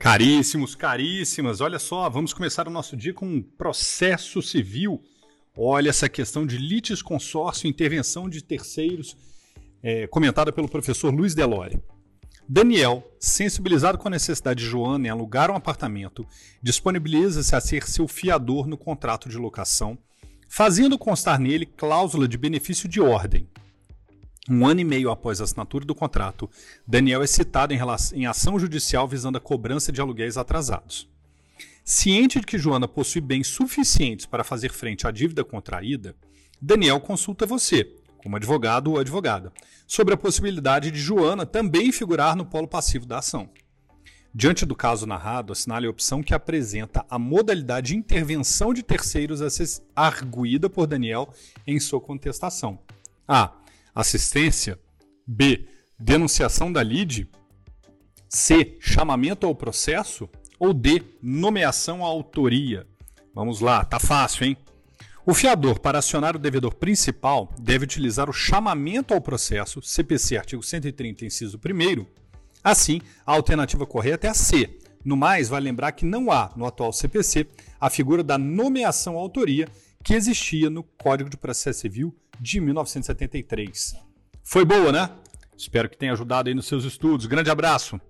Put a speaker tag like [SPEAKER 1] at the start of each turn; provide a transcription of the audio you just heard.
[SPEAKER 1] Caríssimos, caríssimas, olha só, vamos começar o nosso dia com um processo civil. Olha essa questão de litis consórcio, intervenção de terceiros, é, comentada pelo professor Luiz Delore. Daniel, sensibilizado com a necessidade de Joana em alugar um apartamento, disponibiliza-se a ser seu fiador no contrato de locação, fazendo constar nele cláusula de benefício de ordem. Um ano e meio após a assinatura do contrato, Daniel é citado em, relação, em ação judicial visando a cobrança de aluguéis atrasados. Ciente de que Joana possui bens suficientes para fazer frente à dívida contraída, Daniel consulta você, como advogado ou advogada, sobre a possibilidade de Joana também figurar no polo passivo da ação. Diante do caso narrado, assinale a opção que apresenta a modalidade de intervenção de terceiros a ser arguída por Daniel em sua contestação. A assistência. B. Denunciação da lide. C. Chamamento ao processo. Ou D. Nomeação à autoria. Vamos lá, tá fácil, hein? O fiador, para acionar o devedor principal, deve utilizar o chamamento ao processo, CPC artigo 130, inciso 1. Assim, a alternativa correta é a C. No mais, vale lembrar que não há, no atual CPC, a figura da nomeação à autoria que existia no Código de Processo Civil de 1973. Foi boa, né? Espero que tenha ajudado aí nos seus estudos. Grande abraço!